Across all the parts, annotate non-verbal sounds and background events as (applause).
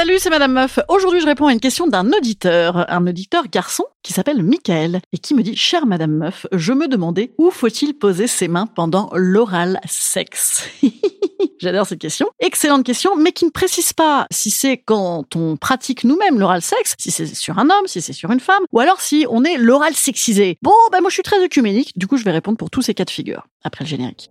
Salut, c'est Madame Meuf. Aujourd'hui, je réponds à une question d'un auditeur, un auditeur garçon qui s'appelle Michael et qui me dit Chère Madame Meuf, je me demandais où faut-il poser ses mains pendant l'oral sexe? (laughs) J'adore cette question. Excellente question, mais qui ne précise pas si c'est quand on pratique nous-mêmes l'oral sexe, si c'est sur un homme, si c'est sur une femme, ou alors si on est l'oral sexisé. Bon, ben moi je suis très œcuménique, du coup je vais répondre pour tous ces cas de figure, après le générique.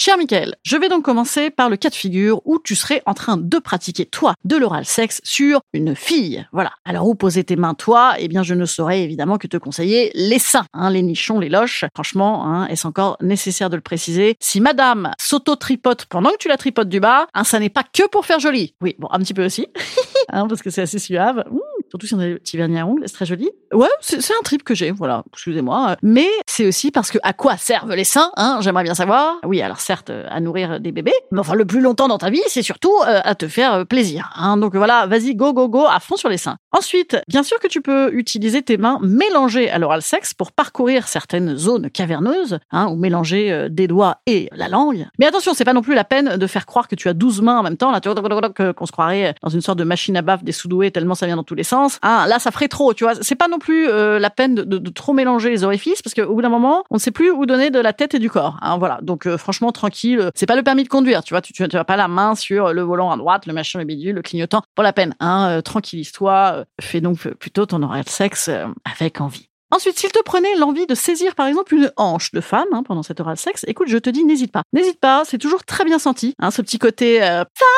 Cher Michael, je vais donc commencer par le cas de figure où tu serais en train de pratiquer, toi, de l'oral sexe sur une fille. Voilà. Alors, où poser tes mains, toi? Eh bien, je ne saurais évidemment que te conseiller les seins, hein, les nichons, les loches. Franchement, hein, est-ce encore nécessaire de le préciser? Si madame s'auto-tripote pendant que tu la tripotes du bas, hein, ça n'est pas que pour faire joli. Oui, bon, un petit peu aussi, (laughs) hein, parce que c'est assez suave. Surtout si on a des petits vernis à ongles, c'est très joli. Ouais, c'est c'est un trip que j'ai, voilà, excusez-moi. Mais c'est aussi parce que à quoi servent les seins hein, J'aimerais bien savoir. Oui, alors certes, euh, à nourrir des bébés, mais enfin, le plus longtemps dans ta vie, c'est surtout euh, à te faire euh, plaisir. Hein. Donc voilà, vas-y, go, go, go, à fond sur les seins. Ensuite, bien sûr que tu peux utiliser tes mains mélangées à l'oral sexe pour parcourir certaines zones caverneuses, hein, ou mélanger euh, des doigts et la langue. Mais attention, c'est pas non plus la peine de faire croire que tu as 12 mains en même temps, là, qu'on se croirait dans une sorte de machine à baffe des sous-doués tellement ça vient dans tous les sens. Hein, là, ça ferait trop, tu vois. C'est pas non plus euh, la peine de, trop mélanger les orifices parce qu'au bout d'un moment, on ne sait plus où donner de la tête et du corps. Hein, voilà. Donc, euh, franchement, tranquille. C'est pas le permis de conduire, tu vois. Tu, tu, tu as pas la main sur le volant à droite, le machin, le bidule, le clignotant. Pas la peine. Hein, euh, tranquillise-toi. Fais donc plutôt ton oral sexe euh, avec envie. Ensuite, s'il te prenait l'envie de saisir par exemple une hanche de femme hein, pendant cet oral sexe, écoute, je te dis, n'hésite pas. N'hésite pas, c'est toujours très bien senti. Hein, ce petit côté euh, femme,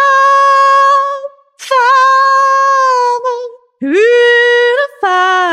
femme, une femme.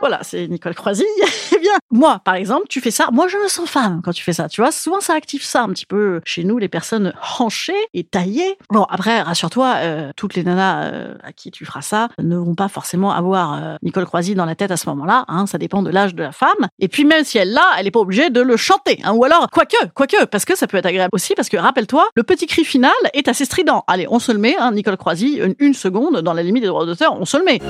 Voilà, c'est Nicole Croisy. (laughs) eh bien, moi, par exemple, tu fais ça. Moi, je me sens femme quand tu fais ça. Tu vois, souvent ça active ça un petit peu chez nous, les personnes hanchées et taillées. Bon, après, rassure-toi, euh, toutes les nanas euh, à qui tu feras ça ne vont pas forcément avoir euh, Nicole Croisy dans la tête à ce moment-là. Hein, ça dépend de l'âge de la femme. Et puis même si elle l'a, elle n'est pas obligée de le chanter. Hein, ou alors, quoique, quoique, parce que ça peut être agréable aussi, parce que rappelle-toi, le petit cri final est assez strident. Allez, on se le met, hein, Nicole Croisy, une, une seconde, dans la limite des droits d'auteur, on se le met.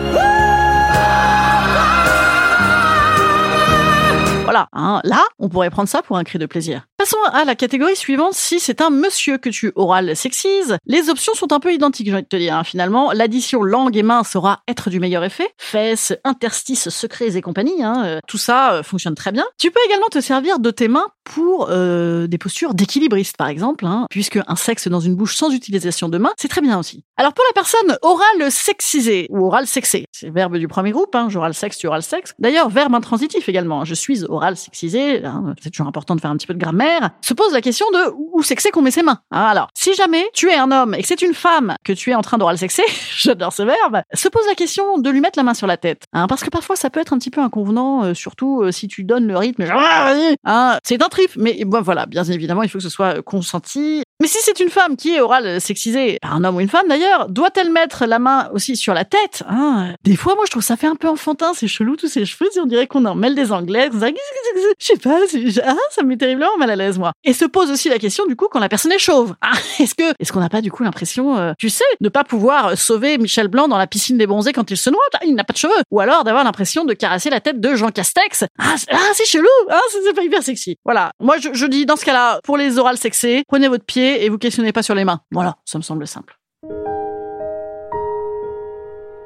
Voilà, hein. là, on pourrait prendre ça pour un cri de plaisir. Passons à la catégorie suivante. Si c'est un monsieur que tu oral sexises, les options sont un peu identiques, j'ai envie de te dire. hein. Finalement, l'addition langue et main saura être du meilleur effet. Fesses, interstices, secrets et compagnie, hein, euh, tout ça euh, fonctionne très bien. Tu peux également te servir de tes mains pour euh, des postures d'équilibriste, par exemple, hein, puisque un sexe dans une bouche sans utilisation de main, c'est très bien aussi. Alors pour la personne orale sexisée ou oral sexé, c'est le verbe du premier groupe, hein, j'oral sexe, tu oral sexe. D'ailleurs, verbe intransitif également. Je suis oral sexisé, hein, c'est toujours important de faire un petit peu de grammaire. Se pose la question de où c'est qu'on met ses mains. Hein, alors, si jamais tu es un homme et que c'est une femme que tu es en train d'oral sexer, (laughs) j'adore ce verbe, se pose la question de lui mettre la main sur la tête. Hein, parce que parfois ça peut être un petit peu inconvenant, euh, surtout euh, si tu donnes le rythme. genre, Ah, Hein, c'est un mais bon, voilà, bien évidemment, il faut que ce soit consenti. Mais si c'est une femme qui est orale sexisée un homme ou une femme d'ailleurs, doit-elle mettre la main aussi sur la tête hein? Des fois, moi, je trouve ça fait un peu enfantin, c'est chelou tous ces cheveux, on dirait qu'on en mêle des anglais. Je sais pas, ah, ça me met terriblement mal à l'aise moi. Et se pose aussi la question du coup quand la personne est chauve. Ah, (laughs) est-ce que est-ce qu'on n'a pas du coup l'impression, euh, tu sais, de pas pouvoir sauver Michel Blanc dans la piscine des bronzés quand il se noie? Il n'a pas de cheveux. Ou alors d'avoir l'impression de caresser la tête de Jean Castex. Ah, c'est ah, chelou, ah, c'est pas hyper sexy. Voilà. Moi, je, je dis dans ce cas-là, pour les orales sexés, prenez votre pied et vous questionnez pas sur les mains. Voilà, ça me semble simple.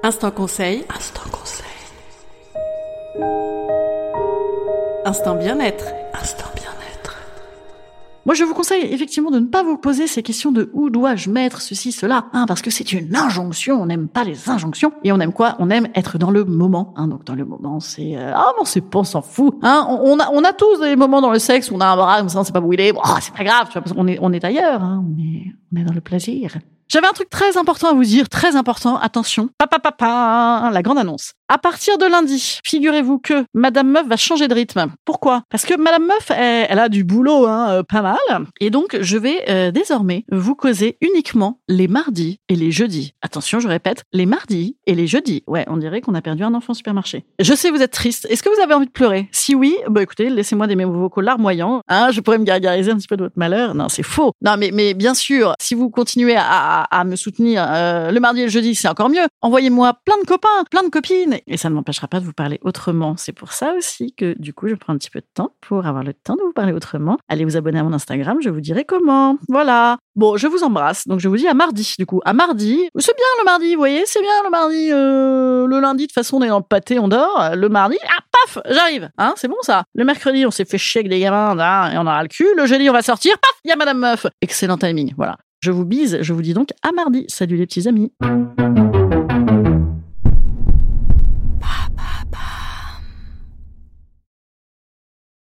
Instant conseil. Instant conseil. Instant bien-être. Instant bien-être. Moi, je vous conseille effectivement de ne pas vous poser ces questions de où dois-je mettre ceci, cela, hein, parce que c'est une injonction. On n'aime pas les injonctions et on aime quoi? On aime être dans le moment. Hein, donc dans le moment, c'est euh, ah bon, c'est pas, on s'en fout. Hein, on, a, on a tous des moments dans le sexe où on a un bras comme ça, on sait pas où il est. Oh, c'est pas grave, tu vois, parce qu'on est, on est ailleurs. Hein, on est, on est dans le plaisir. J'avais un truc très important à vous dire, très important, attention. Papa, papa, la grande annonce. À partir de lundi, figurez-vous que Madame Meuf va changer de rythme. Pourquoi? Parce que Madame Meuf, elle, a du boulot, hein, euh, pas mal. Et donc, je vais euh, désormais vous causer uniquement les mardis et les jeudis. Attention, je répète, les mardis et les jeudis. Ouais, on dirait qu'on a perdu un enfant au supermarché. Je sais, vous êtes triste. Est-ce que vous avez envie de pleurer? Si oui, bah écoutez, laissez-moi des mots vocaux larmoyants. Hein, je pourrais me gargariser un petit peu de votre malheur. Non, c'est faux. Non, mais, mais bien sûr, si vous continuez à, me soutenir euh, le mardi et le jeudi, c'est encore mieux. Envoyez-moi plein de copains, plein de copines et ça ne m'empêchera pas de vous parler autrement. C'est pour ça aussi que du coup, je prends un petit peu de temps pour avoir le temps de vous parler autrement. Allez vous abonner à mon Instagram, je vous dirai comment. Voilà. Bon, je vous embrasse. Donc je vous dis à mardi du coup. À mardi. C'est bien le mardi, vous voyez, c'est bien le mardi. Euh, le lundi, de toute façon, on est dans le pâté, on dort. Le mardi, ah paf, j'arrive. Hein, c'est bon ça. Le mercredi, on s'est fait chier avec des gamins là, et on aura le cul. Le jeudi, on va sortir. Paf, il y a Madame Meuf. Excellent timing. Voilà. Je vous bise, je vous dis donc à mardi. Salut les petits amis.